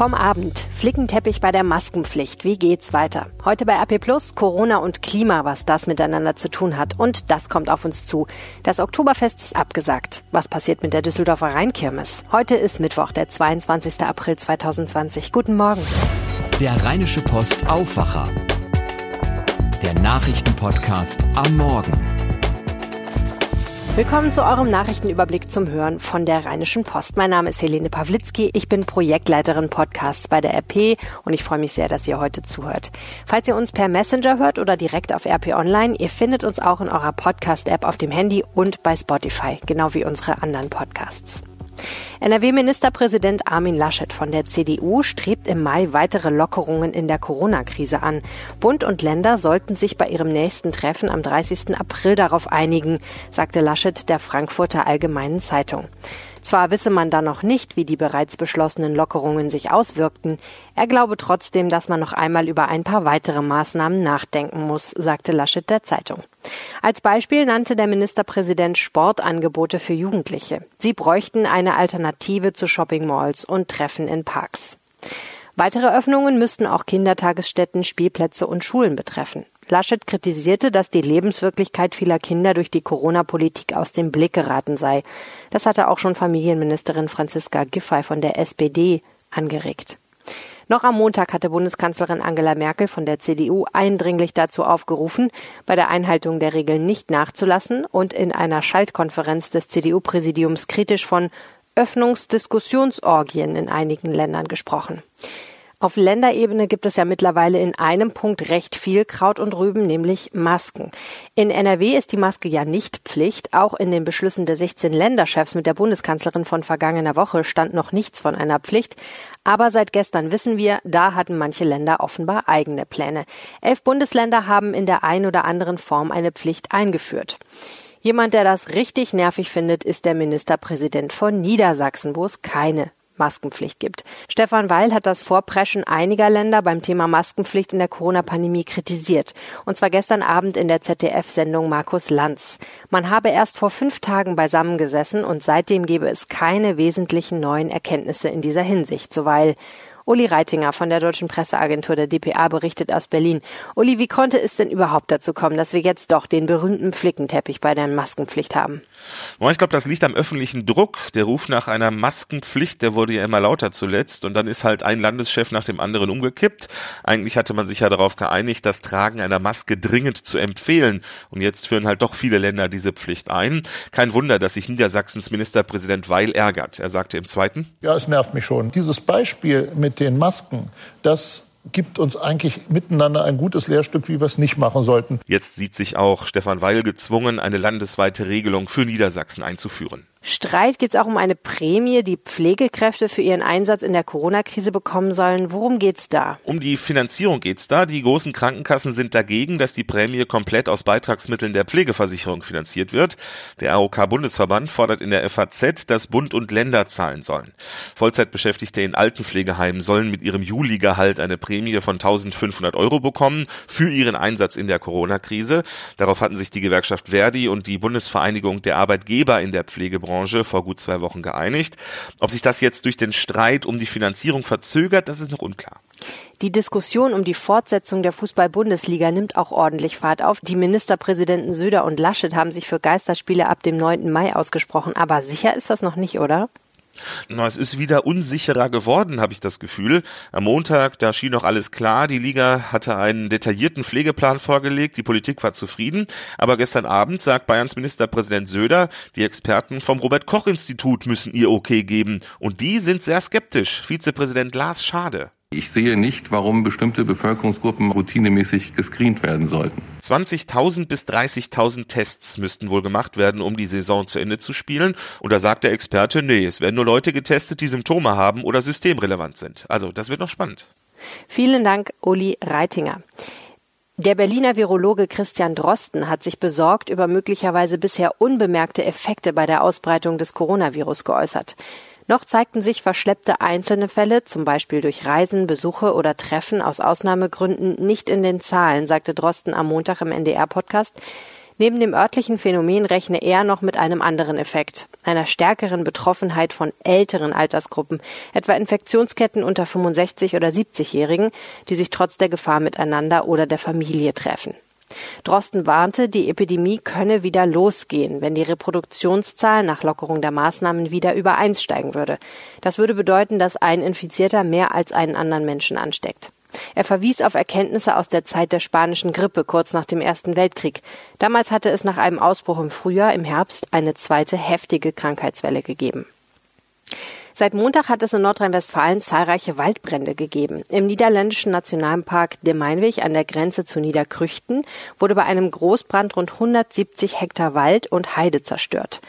Vom Abend. Flickenteppich bei der Maskenpflicht. Wie geht's weiter? Heute bei RP Plus Corona und Klima, was das miteinander zu tun hat. Und das kommt auf uns zu. Das Oktoberfest ist abgesagt. Was passiert mit der Düsseldorfer Rheinkirmes? Heute ist Mittwoch, der 22. April 2020. Guten Morgen. Der Rheinische Post Aufwacher. Der Nachrichtenpodcast am Morgen. Willkommen zu eurem Nachrichtenüberblick zum Hören von der Rheinischen Post. Mein Name ist Helene Pawlitzki. Ich bin Projektleiterin Podcasts bei der RP und ich freue mich sehr, dass ihr heute zuhört. Falls ihr uns per Messenger hört oder direkt auf RP Online, ihr findet uns auch in eurer Podcast-App auf dem Handy und bei Spotify, genau wie unsere anderen Podcasts. NRW-Ministerpräsident Armin Laschet von der CDU strebt im Mai weitere Lockerungen in der Corona-Krise an. Bund und Länder sollten sich bei ihrem nächsten Treffen am 30. April darauf einigen, sagte Laschet der Frankfurter Allgemeinen Zeitung. Zwar wisse man da noch nicht, wie die bereits beschlossenen Lockerungen sich auswirkten, er glaube trotzdem, dass man noch einmal über ein paar weitere Maßnahmen nachdenken muss, sagte Laschet der Zeitung. Als Beispiel nannte der Ministerpräsident Sportangebote für Jugendliche. Sie bräuchten eine Alternative zu Shoppingmalls und Treffen in Parks. Weitere Öffnungen müssten auch Kindertagesstätten, Spielplätze und Schulen betreffen. Laschet kritisierte, dass die Lebenswirklichkeit vieler Kinder durch die Corona-Politik aus dem Blick geraten sei. Das hatte auch schon Familienministerin Franziska Giffey von der SPD angeregt. Noch am Montag hatte Bundeskanzlerin Angela Merkel von der CDU eindringlich dazu aufgerufen, bei der Einhaltung der Regeln nicht nachzulassen und in einer Schaltkonferenz des CDU-Präsidiums kritisch von Öffnungsdiskussionsorgien in einigen Ländern gesprochen. Auf Länderebene gibt es ja mittlerweile in einem Punkt recht viel Kraut und Rüben, nämlich Masken. In NRW ist die Maske ja nicht Pflicht. Auch in den Beschlüssen der 16 Länderchefs mit der Bundeskanzlerin von vergangener Woche stand noch nichts von einer Pflicht. Aber seit gestern wissen wir, da hatten manche Länder offenbar eigene Pläne. Elf Bundesländer haben in der ein oder anderen Form eine Pflicht eingeführt. Jemand, der das richtig nervig findet, ist der Ministerpräsident von Niedersachsen, wo es keine Maskenpflicht gibt. Stefan Weil hat das Vorpreschen einiger Länder beim Thema Maskenpflicht in der Corona-Pandemie kritisiert. Und zwar gestern Abend in der ZDF-Sendung Markus Lanz. Man habe erst vor fünf Tagen beisammengesessen und seitdem gebe es keine wesentlichen neuen Erkenntnisse in dieser Hinsicht, so Weil. Uli Reitinger von der Deutschen Presseagentur der DPA berichtet aus Berlin. Uli, wie konnte es denn überhaupt dazu kommen, dass wir jetzt doch den berühmten Flickenteppich bei der Maskenpflicht haben? Ich glaube, das liegt am öffentlichen Druck. Der Ruf nach einer Maskenpflicht, der wurde ja immer lauter zuletzt und dann ist halt ein Landeschef nach dem anderen umgekippt. Eigentlich hatte man sich ja darauf geeinigt, das Tragen einer Maske dringend zu empfehlen und jetzt führen halt doch viele Länder diese Pflicht ein. Kein Wunder, dass sich Niedersachsens Ministerpräsident Weil ärgert. Er sagte im zweiten. Ja, es nervt mich schon. Dieses Beispiel mit den Masken, das gibt uns eigentlich miteinander ein gutes Lehrstück, wie wir es nicht machen sollten. Jetzt sieht sich auch Stefan Weil gezwungen, eine landesweite Regelung für Niedersachsen einzuführen. Streit gibt es auch um eine Prämie, die Pflegekräfte für ihren Einsatz in der Corona-Krise bekommen sollen. Worum geht's da? Um die Finanzierung geht's da. Die großen Krankenkassen sind dagegen, dass die Prämie komplett aus Beitragsmitteln der Pflegeversicherung finanziert wird. Der AOK-Bundesverband fordert in der FAZ, dass Bund und Länder zahlen sollen. Vollzeitbeschäftigte in Altenpflegeheimen sollen mit ihrem Juli-Gehalt eine Prämie von 1500 Euro bekommen für ihren Einsatz in der Corona-Krise. Darauf hatten sich die Gewerkschaft Verdi und die Bundesvereinigung der Arbeitgeber in der Pflegebranche Branche vor gut zwei Wochen geeinigt. Ob sich das jetzt durch den Streit um die Finanzierung verzögert, das ist noch unklar. Die Diskussion um die Fortsetzung der Fußball-Bundesliga nimmt auch ordentlich Fahrt auf. Die Ministerpräsidenten Söder und Laschet haben sich für Geisterspiele ab dem 9. Mai ausgesprochen. Aber sicher ist das noch nicht, oder? Na, es ist wieder unsicherer geworden, habe ich das Gefühl. Am Montag, da schien noch alles klar. Die Liga hatte einen detaillierten Pflegeplan vorgelegt. Die Politik war zufrieden. Aber gestern Abend sagt Bayerns Ministerpräsident Söder, die Experten vom Robert Koch Institut müssen ihr Okay geben. Und die sind sehr skeptisch. Vizepräsident Lars Schade. Ich sehe nicht, warum bestimmte Bevölkerungsgruppen routinemäßig gescreent werden sollten. 20.000 bis 30.000 Tests müssten wohl gemacht werden, um die Saison zu Ende zu spielen. Und da sagt der Experte, nee, es werden nur Leute getestet, die Symptome haben oder systemrelevant sind. Also, das wird noch spannend. Vielen Dank, Uli Reitinger. Der Berliner Virologe Christian Drosten hat sich besorgt über möglicherweise bisher unbemerkte Effekte bei der Ausbreitung des Coronavirus geäußert. Noch zeigten sich verschleppte einzelne Fälle, zum Beispiel durch Reisen, Besuche oder Treffen aus Ausnahmegründen, nicht in den Zahlen, sagte Drosten am Montag im NDR-Podcast. Neben dem örtlichen Phänomen rechne er noch mit einem anderen Effekt, einer stärkeren Betroffenheit von älteren Altersgruppen, etwa Infektionsketten unter 65 oder 70-Jährigen, die sich trotz der Gefahr miteinander oder der Familie treffen. Drosten warnte, die Epidemie könne wieder losgehen, wenn die Reproduktionszahl nach Lockerung der Maßnahmen wieder über eins steigen würde. Das würde bedeuten, dass ein Infizierter mehr als einen anderen Menschen ansteckt. Er verwies auf Erkenntnisse aus der Zeit der spanischen Grippe kurz nach dem Ersten Weltkrieg. Damals hatte es nach einem Ausbruch im Frühjahr, im Herbst eine zweite heftige Krankheitswelle gegeben. Seit Montag hat es in Nordrhein-Westfalen zahlreiche Waldbrände gegeben. Im niederländischen Nationalpark De Meinweg an der Grenze zu Niederkrüchten wurde bei einem Großbrand rund 170 Hektar Wald und Heide zerstört.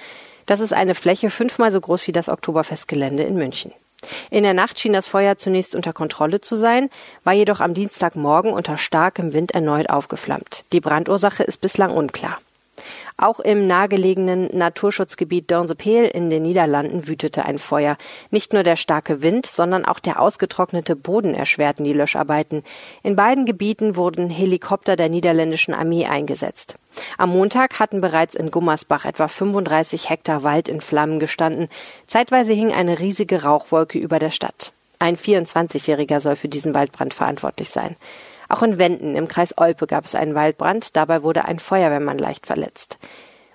Das ist eine Fläche fünfmal so groß wie das Oktoberfestgelände in München. In der Nacht schien das Feuer zunächst unter Kontrolle zu sein, war jedoch am Dienstagmorgen unter starkem Wind erneut aufgeflammt. Die Brandursache ist bislang unklar. Auch im nahegelegenen Naturschutzgebiet Dörnsepeel in den Niederlanden wütete ein Feuer. Nicht nur der starke Wind, sondern auch der ausgetrocknete Boden erschwerten die Löscharbeiten. In beiden Gebieten wurden Helikopter der niederländischen Armee eingesetzt. Am Montag hatten bereits in Gummersbach etwa 35 Hektar Wald in Flammen gestanden. Zeitweise hing eine riesige Rauchwolke über der Stadt. Ein 24-Jähriger soll für diesen Waldbrand verantwortlich sein. Auch in Wenden im Kreis Olpe gab es einen Waldbrand. Dabei wurde ein Feuerwehrmann leicht verletzt.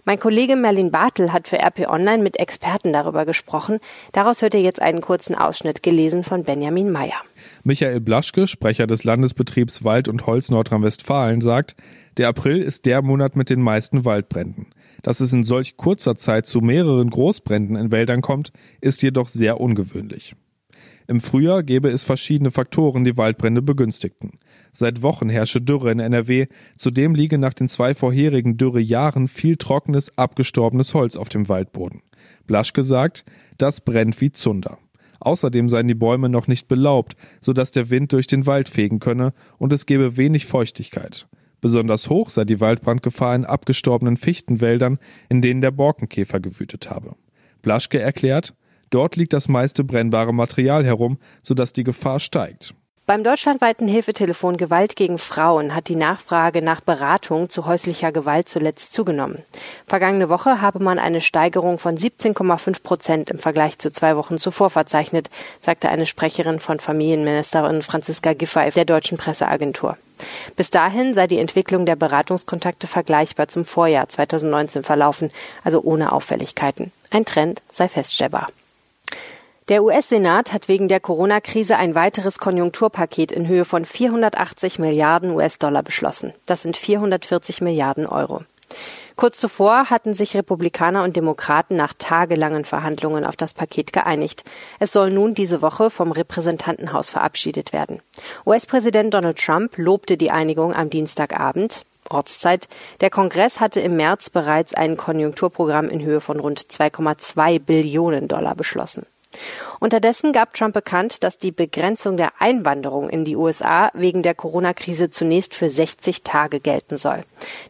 Mein Kollege Merlin Bartel hat für RP Online mit Experten darüber gesprochen. Daraus hört ihr jetzt einen kurzen Ausschnitt, gelesen von Benjamin Meyer. Michael Blaschke, Sprecher des Landesbetriebs Wald und Holz Nordrhein-Westfalen, sagt, der April ist der Monat mit den meisten Waldbränden. Dass es in solch kurzer Zeit zu mehreren Großbränden in Wäldern kommt, ist jedoch sehr ungewöhnlich. Im Frühjahr gäbe es verschiedene Faktoren, die Waldbrände begünstigten. Seit Wochen herrsche Dürre in NRW. Zudem liege nach den zwei vorherigen Dürrejahren viel trockenes, abgestorbenes Holz auf dem Waldboden. Blaschke sagt, das brennt wie Zunder. Außerdem seien die Bäume noch nicht belaubt, sodass der Wind durch den Wald fegen könne und es gebe wenig Feuchtigkeit. Besonders hoch sei die Waldbrandgefahr in abgestorbenen Fichtenwäldern, in denen der Borkenkäfer gewütet habe. Blaschke erklärt, dort liegt das meiste brennbare Material herum, sodass die Gefahr steigt. Beim deutschlandweiten Hilfetelefon Gewalt gegen Frauen hat die Nachfrage nach Beratung zu häuslicher Gewalt zuletzt zugenommen. Vergangene Woche habe man eine Steigerung von 17,5 Prozent im Vergleich zu zwei Wochen zuvor verzeichnet, sagte eine Sprecherin von Familienministerin Franziska Giffey der deutschen Presseagentur. Bis dahin sei die Entwicklung der Beratungskontakte vergleichbar zum Vorjahr 2019 verlaufen, also ohne Auffälligkeiten. Ein Trend sei feststellbar. Der US-Senat hat wegen der Corona-Krise ein weiteres Konjunkturpaket in Höhe von 480 Milliarden US-Dollar beschlossen. Das sind 440 Milliarden Euro. Kurz zuvor hatten sich Republikaner und Demokraten nach tagelangen Verhandlungen auf das Paket geeinigt. Es soll nun diese Woche vom Repräsentantenhaus verabschiedet werden. US-Präsident Donald Trump lobte die Einigung am Dienstagabend. Ortszeit. Der Kongress hatte im März bereits ein Konjunkturprogramm in Höhe von rund 2,2 Billionen Dollar beschlossen. Unterdessen gab Trump bekannt, dass die Begrenzung der Einwanderung in die USA wegen der Corona-Krise zunächst für 60 Tage gelten soll.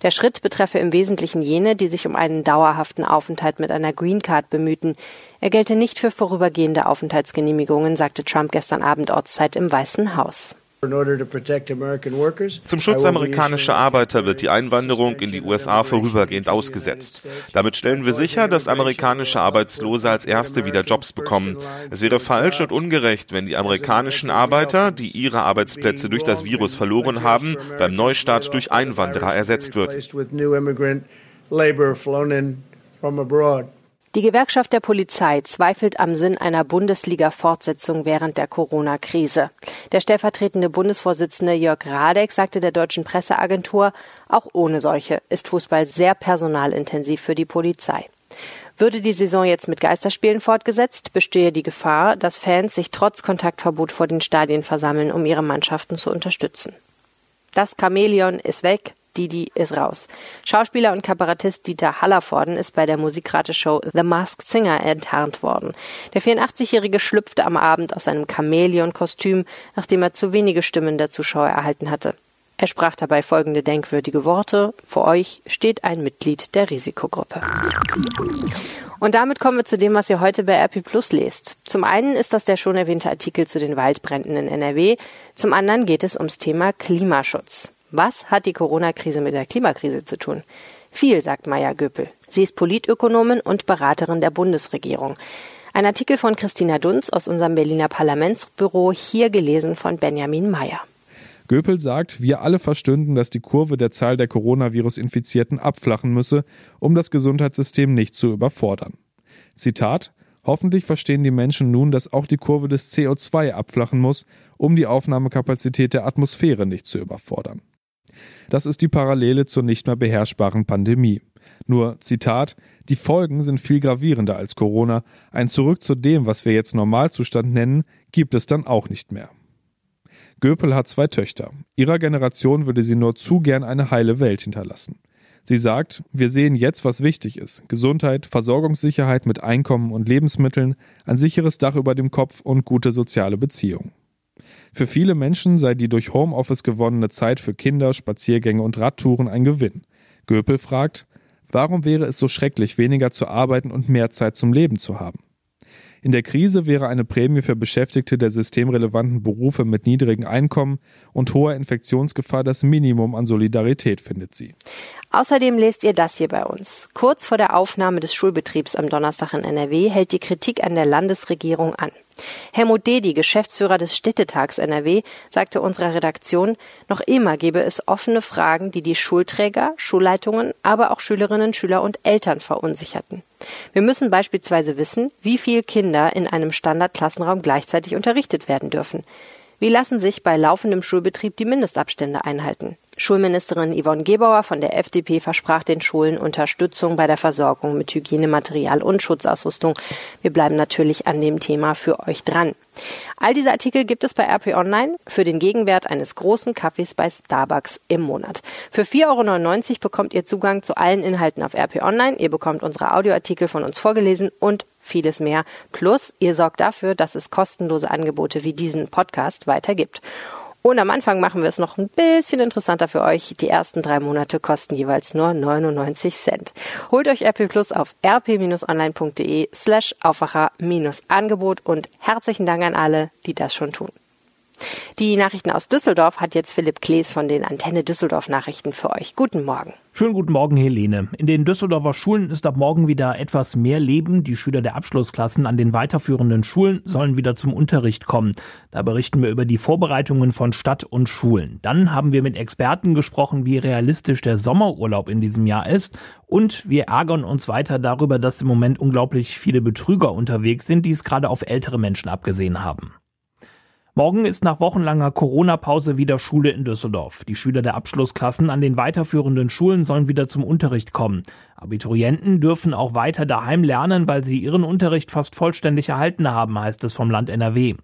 Der Schritt betreffe im Wesentlichen jene, die sich um einen dauerhaften Aufenthalt mit einer Green Card bemühten. Er gelte nicht für vorübergehende Aufenthaltsgenehmigungen, sagte Trump gestern Abend Ortszeit im Weißen Haus. Zum Schutz amerikanischer Arbeiter wird die Einwanderung in die USA vorübergehend ausgesetzt. Damit stellen wir sicher, dass amerikanische Arbeitslose als Erste wieder Jobs bekommen. Es wäre falsch und ungerecht, wenn die amerikanischen Arbeiter, die ihre Arbeitsplätze durch das Virus verloren haben, beim Neustart durch Einwanderer ersetzt würden. Die Gewerkschaft der Polizei zweifelt am Sinn einer Bundesliga-Fortsetzung während der Corona-Krise. Der stellvertretende Bundesvorsitzende Jörg Radeck sagte der deutschen Presseagentur, auch ohne solche ist Fußball sehr personalintensiv für die Polizei. Würde die Saison jetzt mit Geisterspielen fortgesetzt, bestehe die Gefahr, dass Fans sich trotz Kontaktverbot vor den Stadien versammeln, um ihre Mannschaften zu unterstützen. Das Chamäleon ist weg, Didi ist raus. Schauspieler und Kabarettist Dieter Hallervorden ist bei der Musikrate-Show The Masked Singer enttarnt worden. Der 84-Jährige schlüpfte am Abend aus seinem Chamäleon-Kostüm, nachdem er zu wenige Stimmen der Zuschauer erhalten hatte. Er sprach dabei folgende denkwürdige Worte. Vor euch steht ein Mitglied der Risikogruppe. Und damit kommen wir zu dem, was ihr heute bei RP Plus lest. Zum einen ist das der schon erwähnte Artikel zu den Waldbränden in NRW. Zum anderen geht es ums Thema Klimaschutz. Was hat die Corona-Krise mit der Klimakrise zu tun? Viel, sagt Maya Göpel. Sie ist Politökonomin und Beraterin der Bundesregierung. Ein Artikel von Christina Dunz aus unserem Berliner Parlamentsbüro, hier gelesen von Benjamin Mayer. Göpel sagt, wir alle verstünden, dass die Kurve der Zahl der Coronavirus-Infizierten abflachen müsse, um das Gesundheitssystem nicht zu überfordern. Zitat Hoffentlich verstehen die Menschen nun, dass auch die Kurve des CO2 abflachen muss, um die Aufnahmekapazität der Atmosphäre nicht zu überfordern. Das ist die Parallele zur nicht mehr beherrschbaren Pandemie. Nur, Zitat, die Folgen sind viel gravierender als Corona. Ein Zurück zu dem, was wir jetzt Normalzustand nennen, gibt es dann auch nicht mehr. Göpel hat zwei Töchter. Ihrer Generation würde sie nur zu gern eine heile Welt hinterlassen. Sie sagt, wir sehen jetzt, was wichtig ist. Gesundheit, Versorgungssicherheit mit Einkommen und Lebensmitteln, ein sicheres Dach über dem Kopf und gute soziale Beziehungen. Für viele Menschen sei die durch Homeoffice gewonnene Zeit für Kinder, Spaziergänge und Radtouren ein Gewinn. Göpel fragt, warum wäre es so schrecklich, weniger zu arbeiten und mehr Zeit zum Leben zu haben? In der Krise wäre eine Prämie für Beschäftigte der systemrelevanten Berufe mit niedrigen Einkommen und hoher Infektionsgefahr das Minimum an Solidarität, findet sie. Außerdem lest ihr das hier bei uns. Kurz vor der Aufnahme des Schulbetriebs am Donnerstag in NRW hält die Kritik an der Landesregierung an. Helmut Dedi, Geschäftsführer des Städtetags NRW, sagte unserer Redaktion, noch immer gebe es offene Fragen, die die Schulträger, Schulleitungen, aber auch Schülerinnen, Schüler und Eltern verunsicherten. Wir müssen beispielsweise wissen, wie viele Kinder in einem Standardklassenraum gleichzeitig unterrichtet werden dürfen. Wie lassen sich bei laufendem Schulbetrieb die Mindestabstände einhalten? Schulministerin Yvonne Gebauer von der FDP versprach den Schulen Unterstützung bei der Versorgung mit Hygienematerial und Schutzausrüstung. Wir bleiben natürlich an dem Thema für euch dran. All diese Artikel gibt es bei RP Online für den Gegenwert eines großen Kaffees bei Starbucks im Monat. Für 4,99 Euro bekommt ihr Zugang zu allen Inhalten auf RP Online. Ihr bekommt unsere Audioartikel von uns vorgelesen und vieles mehr. Plus, ihr sorgt dafür, dass es kostenlose Angebote wie diesen Podcast weiter gibt. Und am Anfang machen wir es noch ein bisschen interessanter für euch. Die ersten drei Monate kosten jeweils nur 99 Cent. Holt euch RP Plus auf rp-online.de slash Aufwacher-Angebot und herzlichen Dank an alle, die das schon tun. Die Nachrichten aus Düsseldorf hat jetzt Philipp Klees von den Antenne Düsseldorf Nachrichten für euch. Guten Morgen. Schönen guten Morgen, Helene. In den Düsseldorfer Schulen ist ab morgen wieder etwas mehr Leben. Die Schüler der Abschlussklassen an den weiterführenden Schulen sollen wieder zum Unterricht kommen. Da berichten wir über die Vorbereitungen von Stadt und Schulen. Dann haben wir mit Experten gesprochen, wie realistisch der Sommerurlaub in diesem Jahr ist. Und wir ärgern uns weiter darüber, dass im Moment unglaublich viele Betrüger unterwegs sind, die es gerade auf ältere Menschen abgesehen haben. Morgen ist nach wochenlanger Corona-Pause wieder Schule in Düsseldorf. Die Schüler der Abschlussklassen an den weiterführenden Schulen sollen wieder zum Unterricht kommen. Abiturienten dürfen auch weiter daheim lernen, weil sie ihren Unterricht fast vollständig erhalten haben, heißt es vom Land NRW.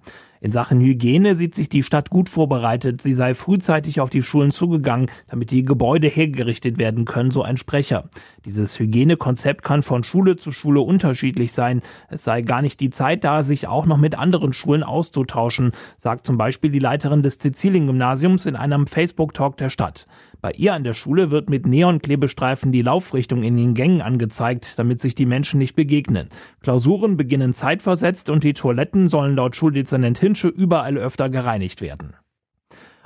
In Sachen Hygiene sieht sich die Stadt gut vorbereitet. Sie sei frühzeitig auf die Schulen zugegangen, damit die Gebäude hergerichtet werden können, so ein Sprecher. Dieses Hygienekonzept kann von Schule zu Schule unterschiedlich sein. Es sei gar nicht die Zeit da, sich auch noch mit anderen Schulen auszutauschen, sagt zum Beispiel die Leiterin des Sizilien-Gymnasiums in einem Facebook-Talk der Stadt. Bei ihr an der Schule wird mit Neonklebestreifen die Laufrichtung in den Gängen angezeigt, damit sich die Menschen nicht begegnen. Klausuren beginnen zeitversetzt und die Toiletten sollen laut Schuldezernent Hinsche überall öfter gereinigt werden.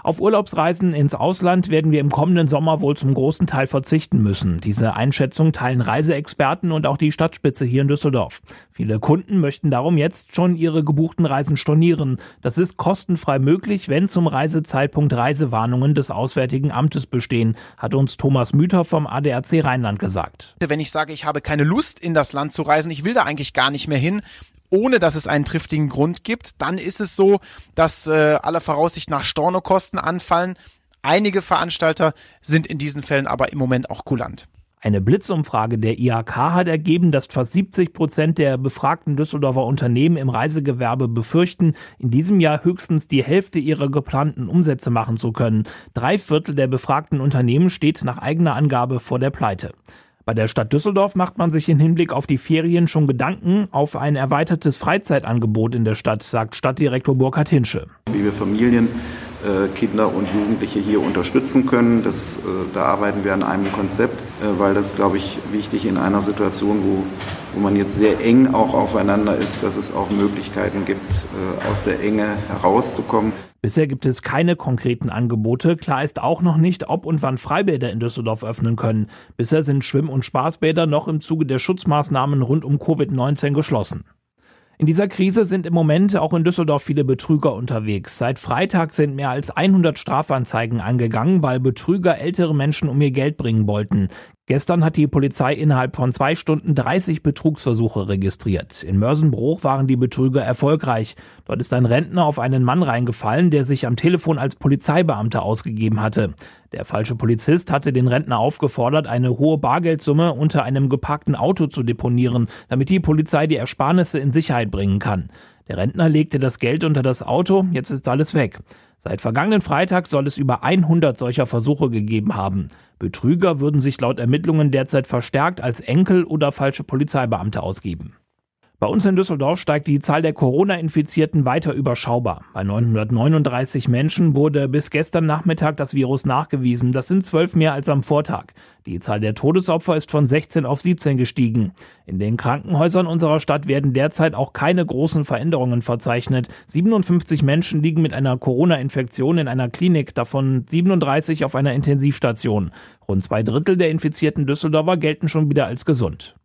Auf Urlaubsreisen ins Ausland werden wir im kommenden Sommer wohl zum großen Teil verzichten müssen. Diese Einschätzung teilen Reiseexperten und auch die Stadtspitze hier in Düsseldorf. Viele Kunden möchten darum jetzt schon ihre gebuchten Reisen stornieren. Das ist kostenfrei möglich, wenn zum Reisezeitpunkt Reisewarnungen des Auswärtigen Amtes bestehen, hat uns Thomas Müther vom ADAC Rheinland gesagt. Wenn ich sage, ich habe keine Lust in das Land zu reisen, ich will da eigentlich gar nicht mehr hin, ohne dass es einen triftigen Grund gibt. Dann ist es so, dass äh, aller Voraussicht nach Stornokosten anfallen. Einige Veranstalter sind in diesen Fällen aber im Moment auch kulant. Eine Blitzumfrage der IHK hat ergeben, dass fast 70 Prozent der befragten Düsseldorfer Unternehmen im Reisegewerbe befürchten, in diesem Jahr höchstens die Hälfte ihrer geplanten Umsätze machen zu können. Drei Viertel der befragten Unternehmen steht nach eigener Angabe vor der Pleite. Bei der Stadt Düsseldorf macht man sich im Hinblick auf die Ferien schon Gedanken auf ein erweitertes Freizeitangebot in der Stadt, sagt Stadtdirektor Burkhard Hinsche. Wie wir Familien äh, Kinder und Jugendliche hier unterstützen können. Das, äh, da arbeiten wir an einem Konzept, äh, weil das, glaube ich, wichtig in einer Situation, wo, wo man jetzt sehr eng auch aufeinander ist, dass es auch Möglichkeiten gibt, aus der Enge herauszukommen. Bisher gibt es keine konkreten Angebote. Klar ist auch noch nicht, ob und wann Freibäder in Düsseldorf öffnen können. Bisher sind Schwimm- und Spaßbäder noch im Zuge der Schutzmaßnahmen rund um Covid-19 geschlossen. In dieser Krise sind im Moment auch in Düsseldorf viele Betrüger unterwegs. Seit Freitag sind mehr als 100 Strafanzeigen angegangen, weil Betrüger ältere Menschen um ihr Geld bringen wollten. Gestern hat die Polizei innerhalb von zwei Stunden 30 Betrugsversuche registriert. In Mörsenbruch waren die Betrüger erfolgreich. Dort ist ein Rentner auf einen Mann reingefallen, der sich am Telefon als Polizeibeamter ausgegeben hatte. Der falsche Polizist hatte den Rentner aufgefordert, eine hohe Bargeldsumme unter einem geparkten Auto zu deponieren, damit die Polizei die Ersparnisse in Sicherheit bringen kann. Der Rentner legte das Geld unter das Auto, jetzt ist alles weg. Seit vergangenen Freitag soll es über 100 solcher Versuche gegeben haben. Betrüger würden sich laut Ermittlungen derzeit verstärkt als Enkel oder falsche Polizeibeamte ausgeben. Bei uns in Düsseldorf steigt die Zahl der Corona-Infizierten weiter überschaubar. Bei 939 Menschen wurde bis gestern Nachmittag das Virus nachgewiesen. Das sind zwölf mehr als am Vortag. Die Zahl der Todesopfer ist von 16 auf 17 gestiegen. In den Krankenhäusern unserer Stadt werden derzeit auch keine großen Veränderungen verzeichnet. 57 Menschen liegen mit einer Corona-Infektion in einer Klinik, davon 37 auf einer Intensivstation. Rund zwei Drittel der infizierten Düsseldorfer gelten schon wieder als gesund.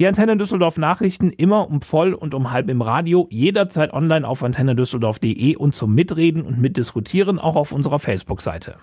Die Antenne Düsseldorf Nachrichten immer um voll und um halb im Radio, jederzeit online auf antennedüsseldorf.de und zum Mitreden und Mitdiskutieren auch auf unserer Facebook-Seite.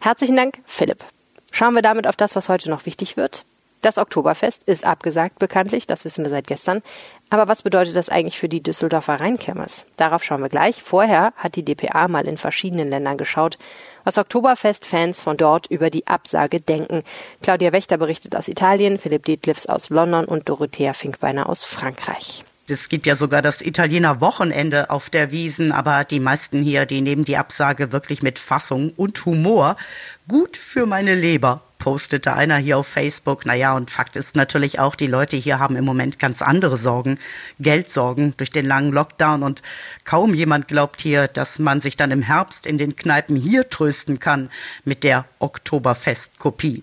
Herzlichen Dank, Philipp. Schauen wir damit auf das, was heute noch wichtig wird. Das Oktoberfest ist abgesagt bekanntlich, das wissen wir seit gestern. Aber was bedeutet das eigentlich für die Düsseldorfer Rheinkirmes? Darauf schauen wir gleich. Vorher hat die DPA mal in verschiedenen Ländern geschaut, was Oktoberfest-Fans von dort über die Absage denken. Claudia Wächter berichtet aus Italien, Philipp Dietliffs aus London und Dorothea Finkbeiner aus Frankreich. Es gibt ja sogar das Italiener Wochenende auf der Wiesen, aber die meisten hier, die nehmen die Absage wirklich mit Fassung und Humor. Gut für meine Leber, postete einer hier auf Facebook. Naja, und Fakt ist natürlich auch, die Leute hier haben im Moment ganz andere Sorgen, Geldsorgen durch den langen Lockdown und kaum jemand glaubt hier, dass man sich dann im Herbst in den Kneipen hier trösten kann mit der Oktoberfest-Kopie.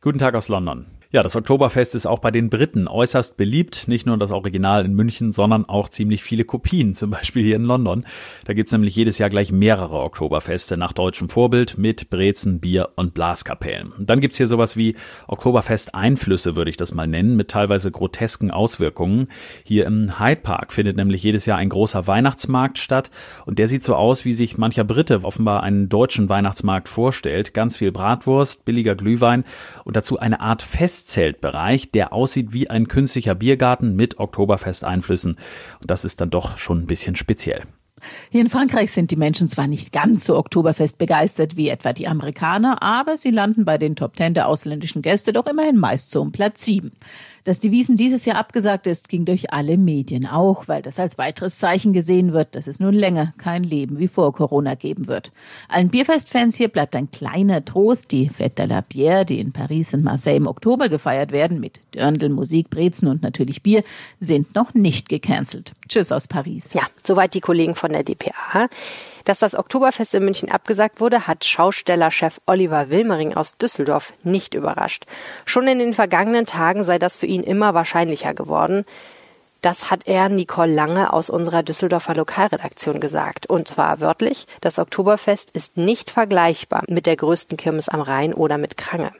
Guten Tag aus London. Ja, das Oktoberfest ist auch bei den Briten äußerst beliebt. Nicht nur das Original in München, sondern auch ziemlich viele Kopien, zum Beispiel hier in London. Da gibt's nämlich jedes Jahr gleich mehrere Oktoberfeste nach deutschem Vorbild mit Brezen, Bier und Blaskapellen. Und dann gibt's hier sowas wie Oktoberfest-Einflüsse, würde ich das mal nennen, mit teilweise grotesken Auswirkungen. Hier im Hyde Park findet nämlich jedes Jahr ein großer Weihnachtsmarkt statt und der sieht so aus, wie sich mancher Brite offenbar einen deutschen Weihnachtsmarkt vorstellt. Ganz viel Bratwurst, billiger Glühwein und dazu eine Art Fest Festzeltbereich, der aussieht wie ein künstlicher Biergarten mit Oktoberfesteinflüssen. Und das ist dann doch schon ein bisschen speziell. Hier in Frankreich sind die Menschen zwar nicht ganz so Oktoberfest begeistert wie etwa die Amerikaner, aber sie landen bei den Top Ten der ausländischen Gäste doch immerhin meist so um Platz sieben. Dass die Wiesen dieses Jahr abgesagt ist, ging durch alle Medien auch, weil das als weiteres Zeichen gesehen wird, dass es nun länger kein Leben wie vor Corona geben wird. Allen Bierfestfans hier bleibt ein kleiner Trost. Die Fête de la Bière, die in Paris und Marseille im Oktober gefeiert werden, mit Dirndl, Musik, Brezen und natürlich Bier, sind noch nicht gecancelt. Tschüss aus Paris. Ja, soweit die Kollegen von der DPA. Dass das Oktoberfest in München abgesagt wurde, hat Schaustellerchef Oliver Wilmering aus Düsseldorf nicht überrascht. Schon in den vergangenen Tagen sei das für ihn immer wahrscheinlicher geworden. Das hat er Nicole Lange aus unserer Düsseldorfer Lokalredaktion gesagt. Und zwar wörtlich, das Oktoberfest ist nicht vergleichbar mit der größten Kirmes am Rhein oder mit Krange.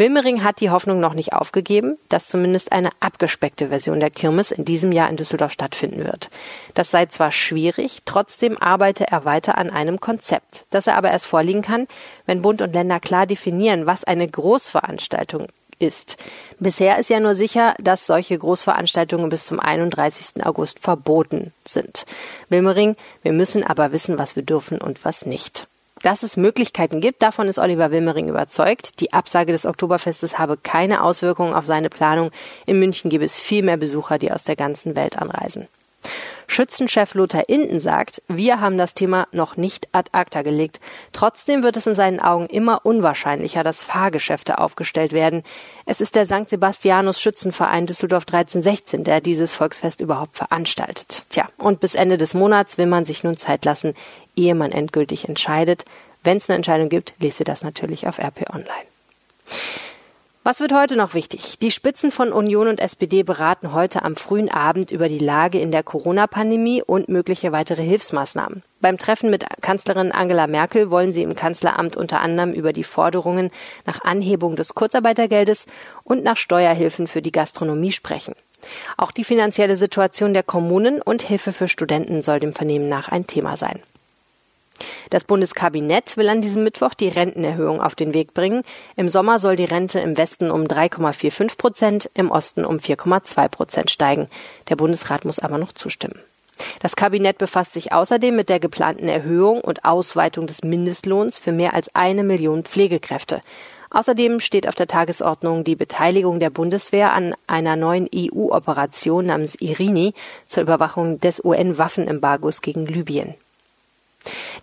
Wilmering hat die Hoffnung noch nicht aufgegeben, dass zumindest eine abgespeckte Version der Kirmes in diesem Jahr in Düsseldorf stattfinden wird. Das sei zwar schwierig, trotzdem arbeite er weiter an einem Konzept, das er aber erst vorliegen kann, wenn Bund und Länder klar definieren, was eine Großveranstaltung ist. Bisher ist ja nur sicher, dass solche Großveranstaltungen bis zum 31. August verboten sind. Wilmering, wir müssen aber wissen, was wir dürfen und was nicht. Dass es Möglichkeiten gibt, davon ist Oliver Wilmering überzeugt. Die Absage des Oktoberfestes habe keine Auswirkungen auf seine Planung. In München gebe es viel mehr Besucher, die aus der ganzen Welt anreisen. Schützenchef Lothar Inden sagt, wir haben das Thema noch nicht ad acta gelegt. Trotzdem wird es in seinen Augen immer unwahrscheinlicher, dass Fahrgeschäfte aufgestellt werden. Es ist der St. Sebastianus Schützenverein Düsseldorf 1316, der dieses Volksfest überhaupt veranstaltet. Tja, und bis Ende des Monats will man sich nun Zeit lassen, ehe man endgültig entscheidet. Wenn es eine Entscheidung gibt, lest ihr das natürlich auf RP Online. Was wird heute noch wichtig? Die Spitzen von Union und SPD beraten heute am frühen Abend über die Lage in der Corona-Pandemie und mögliche weitere Hilfsmaßnahmen. Beim Treffen mit Kanzlerin Angela Merkel wollen sie im Kanzleramt unter anderem über die Forderungen nach Anhebung des Kurzarbeitergeldes und nach Steuerhilfen für die Gastronomie sprechen. Auch die finanzielle Situation der Kommunen und Hilfe für Studenten soll dem Vernehmen nach ein Thema sein. Das Bundeskabinett will an diesem Mittwoch die Rentenerhöhung auf den Weg bringen. Im Sommer soll die Rente im Westen um 3,45 Prozent, im Osten um 4,2 Prozent steigen. Der Bundesrat muss aber noch zustimmen. Das Kabinett befasst sich außerdem mit der geplanten Erhöhung und Ausweitung des Mindestlohns für mehr als eine Million Pflegekräfte. Außerdem steht auf der Tagesordnung die Beteiligung der Bundeswehr an einer neuen EU-Operation namens Irini zur Überwachung des UN-Waffenembargos gegen Libyen.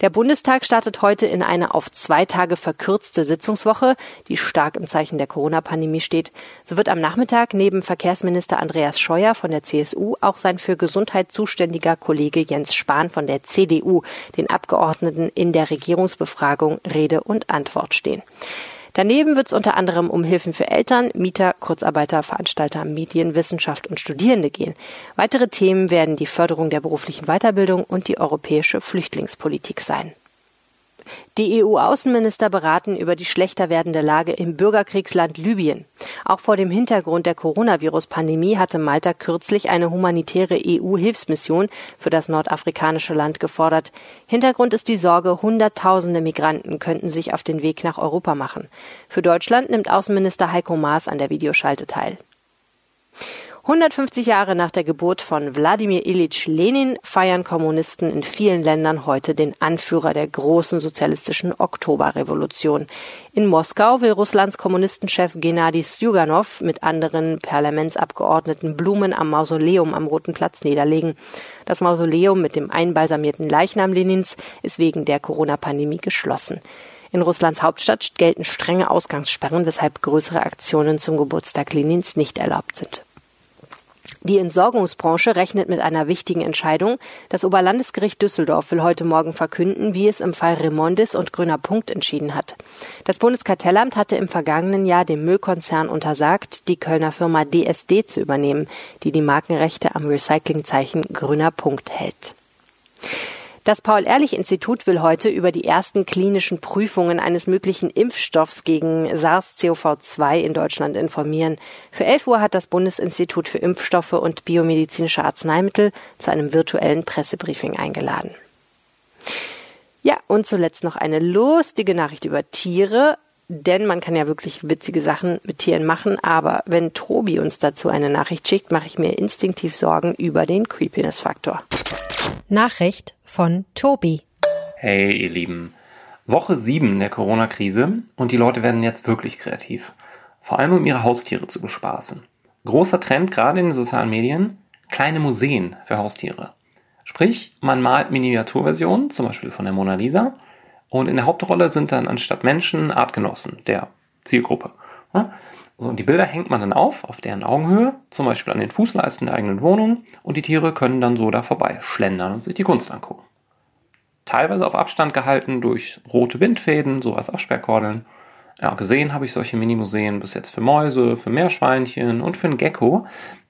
Der Bundestag startet heute in eine auf zwei Tage verkürzte Sitzungswoche, die stark im Zeichen der Corona-Pandemie steht. So wird am Nachmittag neben Verkehrsminister Andreas Scheuer von der CSU auch sein für Gesundheit zuständiger Kollege Jens Spahn von der CDU den Abgeordneten in der Regierungsbefragung Rede und Antwort stehen. Daneben wird es unter anderem um Hilfen für Eltern, Mieter, Kurzarbeiter, Veranstalter, Medien, Wissenschaft und Studierende gehen. Weitere Themen werden die Förderung der beruflichen Weiterbildung und die europäische Flüchtlingspolitik sein. Die EU-Außenminister beraten über die schlechter werdende Lage im Bürgerkriegsland Libyen. Auch vor dem Hintergrund der Coronavirus-Pandemie hatte Malta kürzlich eine humanitäre EU-Hilfsmission für das nordafrikanische Land gefordert. Hintergrund ist die Sorge, Hunderttausende Migranten könnten sich auf den Weg nach Europa machen. Für Deutschland nimmt Außenminister Heiko Maas an der Videoschalte teil. 150 Jahre nach der Geburt von Wladimir Ilyich Lenin feiern Kommunisten in vielen Ländern heute den Anführer der großen sozialistischen Oktoberrevolution. In Moskau will Russlands Kommunistenchef Gennady Sjuganov mit anderen Parlamentsabgeordneten Blumen am Mausoleum am Roten Platz niederlegen. Das Mausoleum mit dem einbalsamierten Leichnam Lenins ist wegen der Corona-Pandemie geschlossen. In Russlands Hauptstadt gelten strenge Ausgangssperren, weshalb größere Aktionen zum Geburtstag Lenins nicht erlaubt sind. Die Entsorgungsbranche rechnet mit einer wichtigen Entscheidung. Das Oberlandesgericht Düsseldorf will heute Morgen verkünden, wie es im Fall Remondis und Grüner Punkt entschieden hat. Das Bundeskartellamt hatte im vergangenen Jahr dem Müllkonzern untersagt, die Kölner Firma DSD zu übernehmen, die die Markenrechte am Recyclingzeichen Grüner Punkt hält. Das Paul-Ehrlich-Institut will heute über die ersten klinischen Prüfungen eines möglichen Impfstoffs gegen SARS-CoV-2 in Deutschland informieren. Für 11 Uhr hat das Bundesinstitut für Impfstoffe und biomedizinische Arzneimittel zu einem virtuellen Pressebriefing eingeladen. Ja, und zuletzt noch eine lustige Nachricht über Tiere. Denn man kann ja wirklich witzige Sachen mit Tieren machen, aber wenn Tobi uns dazu eine Nachricht schickt, mache ich mir instinktiv Sorgen über den Creepiness-Faktor. Nachricht von Tobi. Hey, ihr Lieben. Woche 7 der Corona-Krise und die Leute werden jetzt wirklich kreativ. Vor allem um ihre Haustiere zu bespaßen. Großer Trend gerade in den sozialen Medien, kleine Museen für Haustiere. Sprich, man malt Miniaturversionen, zum Beispiel von der Mona Lisa, und in der Hauptrolle sind dann anstatt Menschen Artgenossen der Zielgruppe. So, und die Bilder hängt man dann auf, auf deren Augenhöhe, zum Beispiel an den Fußleisten der eigenen Wohnung, und die Tiere können dann so da vorbei schlendern und sich die Kunst angucken. Teilweise auf Abstand gehalten durch rote Bindfäden, so als Absperrkordeln. Ja, gesehen habe ich solche Minimuseen bis jetzt für Mäuse, für Meerschweinchen und für einen Gecko.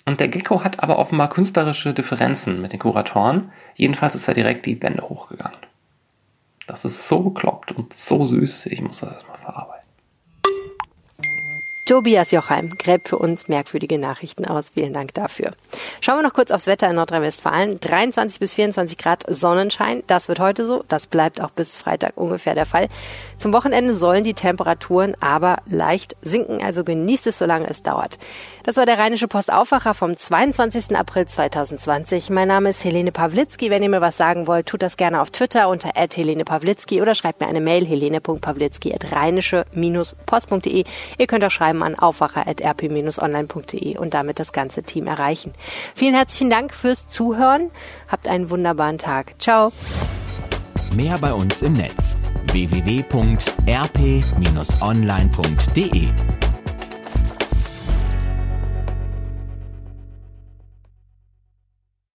Und der Gecko hat aber offenbar künstlerische Differenzen mit den Kuratoren. Jedenfalls ist er direkt die Wände hochgegangen. Das ist so bekloppt und so süß, ich muss das erstmal verarbeiten. Tobias Jochheim gräbt für uns merkwürdige Nachrichten aus. Vielen Dank dafür. Schauen wir noch kurz aufs Wetter in Nordrhein-Westfalen. 23 bis 24 Grad Sonnenschein. Das wird heute so. Das bleibt auch bis Freitag ungefähr der Fall. Zum Wochenende sollen die Temperaturen aber leicht sinken. Also genießt es, solange es dauert. Das war der Rheinische Postaufwacher vom 22. April 2020. Mein Name ist Helene Pawlitzki. Wenn ihr mir was sagen wollt, tut das gerne auf Twitter unter Helene Pawlitzki oder schreibt mir eine Mail helene.pawlitzki at rheinische-post.de. Ihr könnt auch schreiben schreiben an aufwacher.rp-online.de und damit das ganze Team erreichen. Vielen herzlichen Dank fürs Zuhören. Habt einen wunderbaren Tag. Ciao. Mehr bei uns im Netz www.rp-online.de